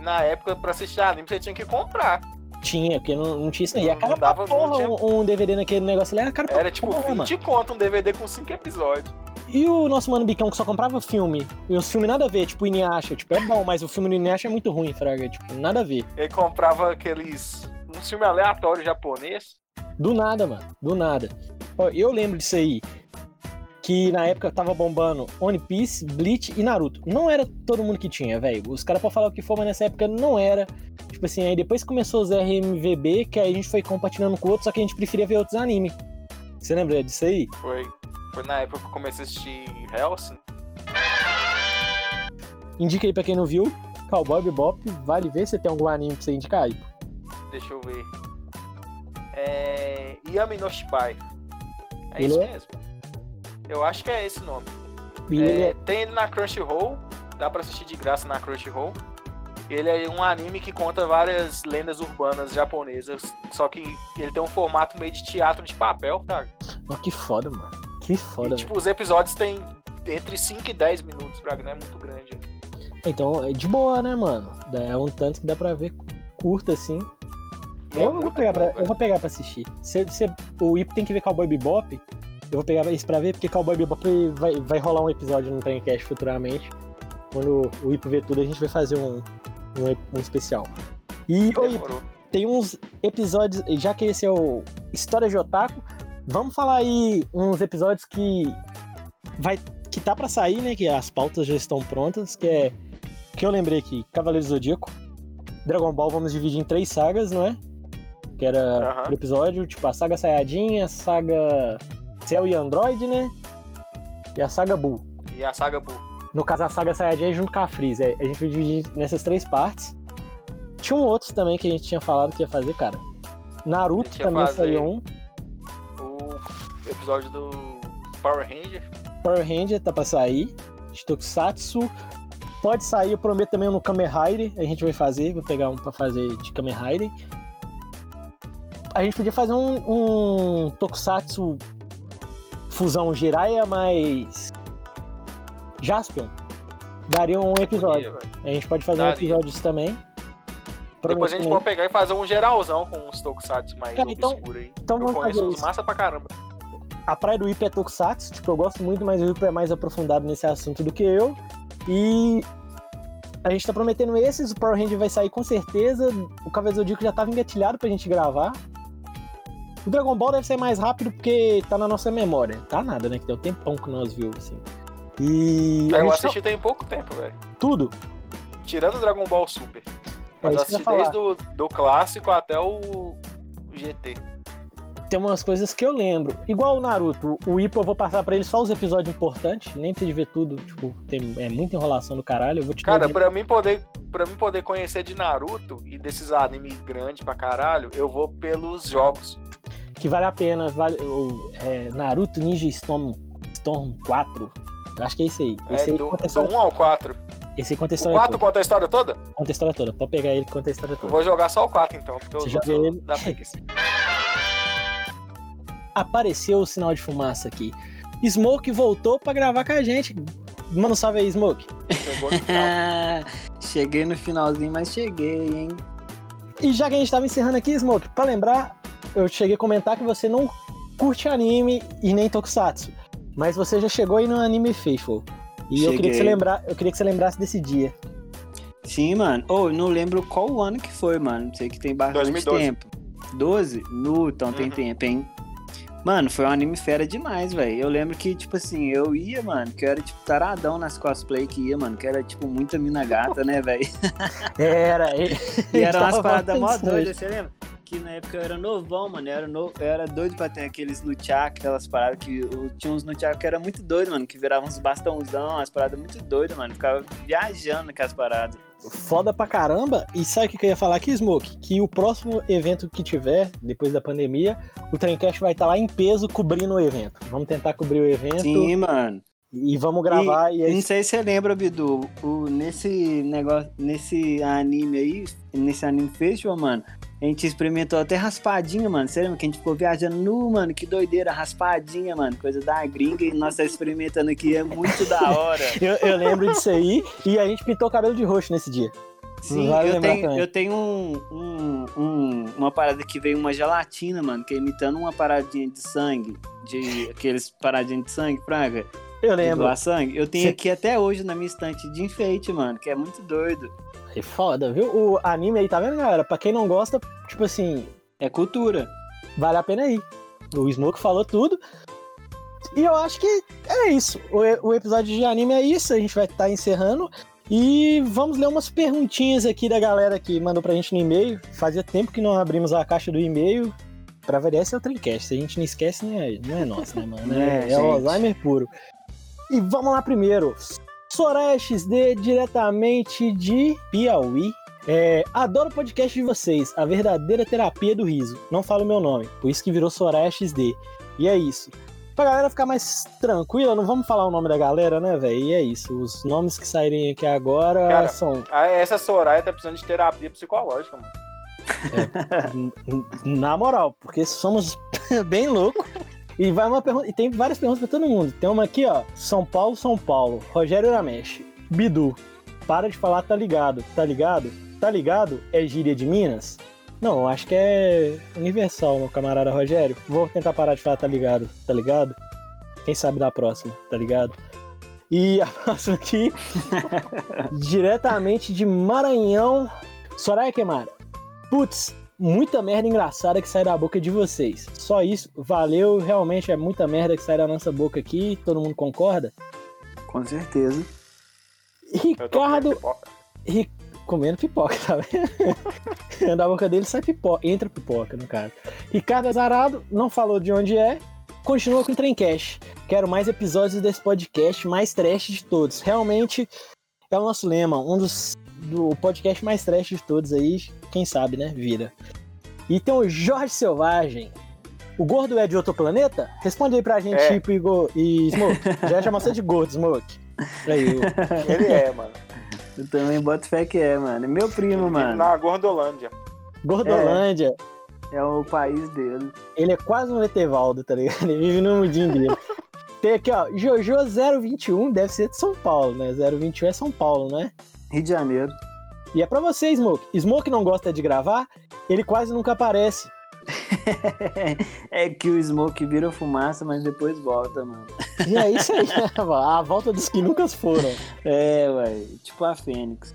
e na época, pra assistir anime, você tinha que comprar. Tinha, porque não, não tinha isso aí. E a Não cara dava- porra, tinha- um, um DVD naquele negócio ali, era cara Era tipo porra, mano. 20 conto um DVD com 5 episódios. E o nosso mano Bicão que só comprava filme. E os filmes nada a ver, tipo Inuyasha. Tipo, é bom, mas o filme do Inuyasha é muito ruim, Fraga. Tipo, nada a ver. Ele comprava aqueles. um filme aleatório japonês. Do nada, mano. Do nada. Ó, eu lembro disso aí. Que na época tava bombando One Piece, Bleach e Naruto. Não era todo mundo que tinha, velho. Os caras podem falar o que for, mas nessa época não era. Tipo assim, aí depois começou os RMVB, que aí a gente foi compartilhando com outros, só que a gente preferia ver outros animes. Você lembra disso aí? Foi, foi na época que eu comecei a assistir Hellsing. Indica aí pra quem não viu. Cowboy Bebop, vale ver se tem algum anime pra você indicar aí. Deixa eu ver. É. Yami no Shibai. É Ele isso é? Eu acho que é esse nome. É, é- Tem ele na Crunchyroll, dá pra assistir de graça na Crunchyroll. Ele é um anime que conta várias lendas urbanas japonesas, só que ele tem um formato meio de teatro de papel? Ó, que foda, mano. Que foda, E, tipo, os episódios têm entre 5 e 10 minutos, pra não é muito grande. Então, é de boa, né, mano? É um tanto que dá pra ver curto assim. É eu, vou pegar bom, pra, eu vou pegar pra assistir. Se, se o Ipo tem que ver Cowboy Bebop, eu vou pegar isso pra ver, porque Cowboy Bebop vai, vai rolar um episódio no Traincast futuramente. Quando o Ipo ver tudo, a gente vai fazer um, um, um especial. E, ô, Ipo, Demorou. tem uns episódios, já que esse é o História de Otaku, vamos falar aí uns episódios que vai que tá pra sair, né, que as pautas já estão prontas, que é que eu lembrei aqui, Cavaleiro Zodíaco, Dragon Ball vamos dividir em três sagas, não é? Que era Aham. por episódio, tipo a saga Saiyajin, a saga Cell e Android, né? E a saga Buu. E a saga Buu. No caso, a saga Saiyajin é junto com a Freeza. É, A gente vai dividir nessas três partes. Tinha um outros também que a gente tinha falado que ia fazer, cara. Naruto também saiu um. episódio do Power Ranger. Power Ranger tá pra sair. De Tokusatsu. Pode sair, eu prometo também no Kamen Rider. A gente vai fazer, vou pegar um pra fazer de Kamen Rider. A gente podia fazer um, um Tokusatsu fusão Jiraiya mais Jaspion. Daria um episódio. A gente pode fazer Daria. um episódio disso também. Depois a gente pode pegar e fazer um geralzão com os Tokusatsu mais Cara, então- obscuros aí. então eu vamos fazer uns isso. massa pra caramba. a praia do Ipa é Tokusatsu, tipo, eu gosto muito, mas o Ipa é mais aprofundado nesse assunto do que eu. E a gente tá prometendo esses, o Power Ranger vai sair com certeza. O Cavaleiro Zodíaco já tava engatilhado pra gente gravar. O Dragon Ball deve ser mais rápido porque tá na nossa memória. Tá nada, né? Que tem o tempão que nós viu, assim. E. Eu gente assisti tem pouco tempo, velho. Tudo. Tirando o Dragon Ball Super. Mas É eu assisti desde do, do clássico até o, GT. Tem umas coisas que eu lembro. Igual o Naruto, o Ipa eu vou passar pra ele só os episódios importantes, nem precisa ver tudo. Tipo, tem, é muita enrolação do caralho. Eu vou te Cara, pra mim poder, pra mim poder conhecer de Naruto e desses animes grandes pra caralho, eu vou pelos jogos. Que vale a pena. Vale, o, é, Naruto Ninja Storm, Storm 4. Eu acho que é esse aí. É, Esse aí do, conta a do história, 1 ao 4. esse aí conta a O história 4 toda. conta a história toda? Conta a história toda. Pode pegar ele que conta a história Eu toda. vou jogar só o 4 então, porque Você os joga ele? dá preguiça. Apareceu o sinal de fumaça aqui. Smoke voltou pra gravar com a gente. Manda um salve aí, Smoke. No cheguei no finalzinho, mas cheguei, hein? E já que a gente tava encerrando aqui, Smoke, pra lembrar, eu cheguei a comentar que você não curte anime e nem tokusatsu. Mas você já chegou aí no Anime Faithful. E eu queria, que você Cheguei. lembrar, eu queria que você lembrasse desse dia. Sim, mano. Ô, eu não lembro qual ano que foi, mano. Sei que tem bastante 2012. tempo. 12? Nu, então tem Uhum. tempo, hein? Mano, foi um anime fera demais, velho. Eu lembro que, tipo assim, eu ia, mano, que eu era, tipo, taradão nas cosplay que ia, mano, que era, tipo, muita mina gata, né, velho? Era, e, E era umas paradas mó doidas, você lembra? Que na época eu era novão, mano. Eu era, no... eu era doido pra ter aqueles nunchak, aquelas paradas que. Eu tinha uns nunchak que era muito doido, mano. Que viravam uns bastãozão, umas paradas muito doidas, mano. Ficava viajando com as paradas. foda pra caramba. E sabe o que eu ia falar aqui, Smoke? Que o próximo evento que tiver, depois da pandemia, o Trencast vai estar lá em peso cobrindo o evento. Vamos tentar cobrir o evento Sim, mano. E vamos gravar. E, é Não isso. sei se você lembra, Bidu, o, nesse negócio, nesse anime aí, nesse anime festival, mano, a gente experimentou até raspadinha, mano. Você lembra que a gente ficou viajando nu, mano? Que doideira, raspadinha, mano. Coisa da gringa e nós tá experimentando aqui, é muito da hora. Eu, eu lembro disso aí. E a gente pintou o cabelo de roxo nesse dia. Sim, Vale eu tenho, eu tenho um, um- um- uma parada que veio uma gelatina, mano, que é imitando uma paradinha de sangue, de aqueles paradinhas de sangue, praga, Eu lembro. doar sangue. Eu tenho Cê- aqui até hoje na minha estante de enfeite, mano, que é muito doido. É foda, viu? O anime aí, tá vendo, galera? Pra quem não gosta, tipo assim, É cultura. vale a pena ir. O Smoke falou tudo. E eu acho que é isso. O, o episódio de anime é isso. A gente vai estar encerrando. E vamos ler umas perguntinhas aqui da galera que mandou pra gente no e-mail. Fazia tempo que não abrimos a caixa do e-mail. Pra variar, esse é o Trincast. Se a gente não esquece, não é, não é nosso, né, mano? É, É, é o. Alzheimer puro. E vamos lá primeiro. Soraya XD, diretamente de Piauí. É, adoro o podcast de vocês, a verdadeira terapia do riso. Não falo meu nome, por isso que virou Soraya XD. E é isso. Pra galera ficar mais tranquila, não vamos falar o nome da galera, né, velho? E é isso. Os nomes que saírem aqui agora Cara, são. Ah, essa Soraya tá precisando de terapia psicológica, mano. n- Na moral, porque somos bem loucos. E vai uma pergunta. E tem várias perguntas pra todo mundo. Tem uma aqui, ó. São Paulo, São Paulo. Rogério Ramesh. Bidu. Para de falar, tá ligado. Tá ligado? Tá ligado? É gíria de Minas? Não, acho que é universal, meu camarada Rogério. Vou tentar parar de falar, tá ligado? Tá ligado? Quem sabe da próxima, tá ligado? E a próxima aqui, diretamente de Maranhão. Soraya Queimara. Putz, muita merda engraçada que sai da boca de vocês. Só isso, valeu. Realmente é muita merda que sai da nossa boca aqui. Todo mundo concorda? Com certeza. Ricardo. Ri- comendo pipoca, tá vendo? da boca dele sai pipoca, entra pipoca, no caso. Ricardo Azarado não falou de onde é, continua com o Trencast. Quero mais episódios desse podcast, mais trash de todos. Realmente é o nosso lema, um dos do podcast mais trash de todos aí, quem sabe, né? Vira. E tem o Jorge Selvagem. o gordo é de outro planeta? Responde aí pra gente, É. tipo, Igor e Smoke. Já ia chamar você de gordo, Smoke. Aí, o- Ele é, mano. Eu também boto fé que é, mano. É meu Ele primo, vive mano. na Gordolândia. Gordolândia. É o país dele. Ele é quase um Etevaldo, tá ligado? Ele vive no mundinho dele. Tem aqui, ó, Jojo 021 deve ser de São Paulo, né? 021 é São Paulo, né? Rio de Janeiro. E é pra você, Smoke. Smoke não gosta de gravar, ele quase nunca aparece. é que o Smoke vira fumaça, mas depois volta, mano. E é isso aí, a volta dos que nunca foram. É, ué. Tipo a Fênix.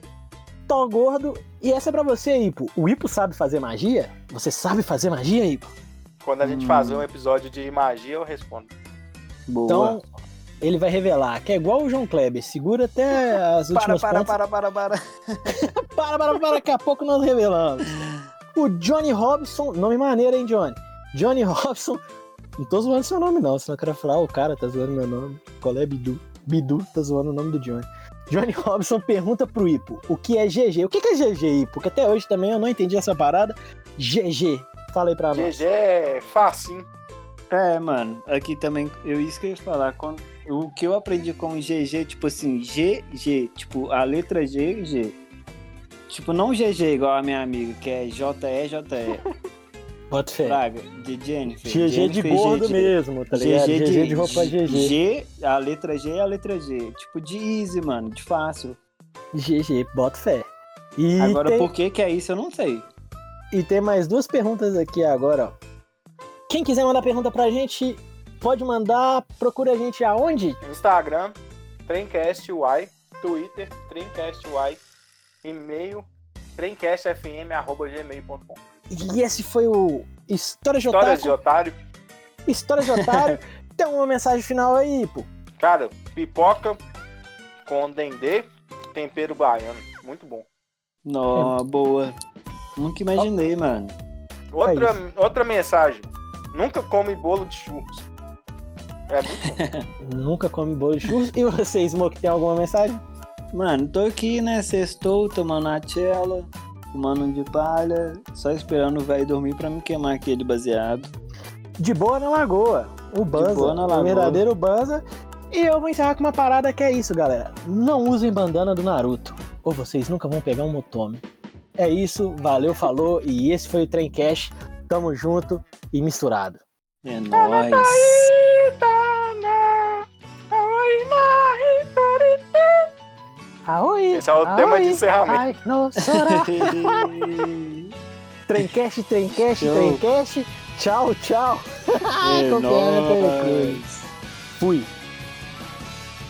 Tô gordo. E essa é pra você, Ipo. O Ipo sabe fazer magia? Você sabe fazer magia, Ipo? Quando a gente Hum. fazer um episódio de magia, eu respondo. Boa. Então, ele vai revelar que é igual o João Kleber. Segura até as para, últimas para, pontas. para, para, para. Para, para, para, daqui a pouco nós revelamos. O Johnny Robson, nome maneiro, hein, Johnny? Johnny Robson. Não tô zoando seu nome, não. Senão eu quero falar, o cara tá zoando meu nome. Qual é Bidu? Bidu tá zoando o nome do Johnny. Johnny Robson pergunta pro Ipo o que é GG. O que que é GG, Ipo? Porque até hoje também eu não entendi essa parada. GG. Fala aí pra nós. GG é facinho. É, mano, aqui também, eu isso que eu ia falar, quando, o que eu aprendi com GG, tipo assim, GG, tipo, a letra G, G. Tipo, não GG igual a minha amiga, que é JE, JE. Bota fé. Praga, de Jennifer. GG de gordo mesmo, tá ligado? GG GG de roupa GG. G, a letra G é a letra G. Tipo, de easy, mano, de fácil. GG, bota fé. E Agora, tem... por que que é isso, eu não sei. E tem mais duas perguntas aqui agora, ó. Quem quiser mandar pergunta pra gente, pode mandar. Procura a gente aonde? Instagram, TremcastY, Twitter, TremcastY, e-mail, tremcastfm.gmail.com. E esse foi o História de Histórias de Otaku. otário. História de Otário. tem uma mensagem final aí, pô. Cara, pipoca com dendê, tempero baiano. Muito bom. Nó, boa. Nunca imaginei, mano. Outra, É outra mensagem. Nunca come bolo de churros. É muito. Nunca come bolo de churros. E você, Smoke, tem alguma mensagem? Mano, tô aqui, né? Sextou, tomando a tela, fumando um de palha, só esperando o velho dormir pra me queimar aquele baseado. De boa na lagoa. O Banza. boa na O lagoa. verdadeiro Banza. E eu vou encerrar com uma parada que é isso, galera. Não usem bandana do Naruto. Ou vocês nunca vão pegar um Motomi. É isso, valeu, falou. E esse foi o Trem Cash. Tamo junto e misturado. É nóis. Aoi! Esse é o tema de aoi, encerramento. Ai, no sora. Trencast, trencast, trencast. Tchau, tchau. É né, nóis. Fui.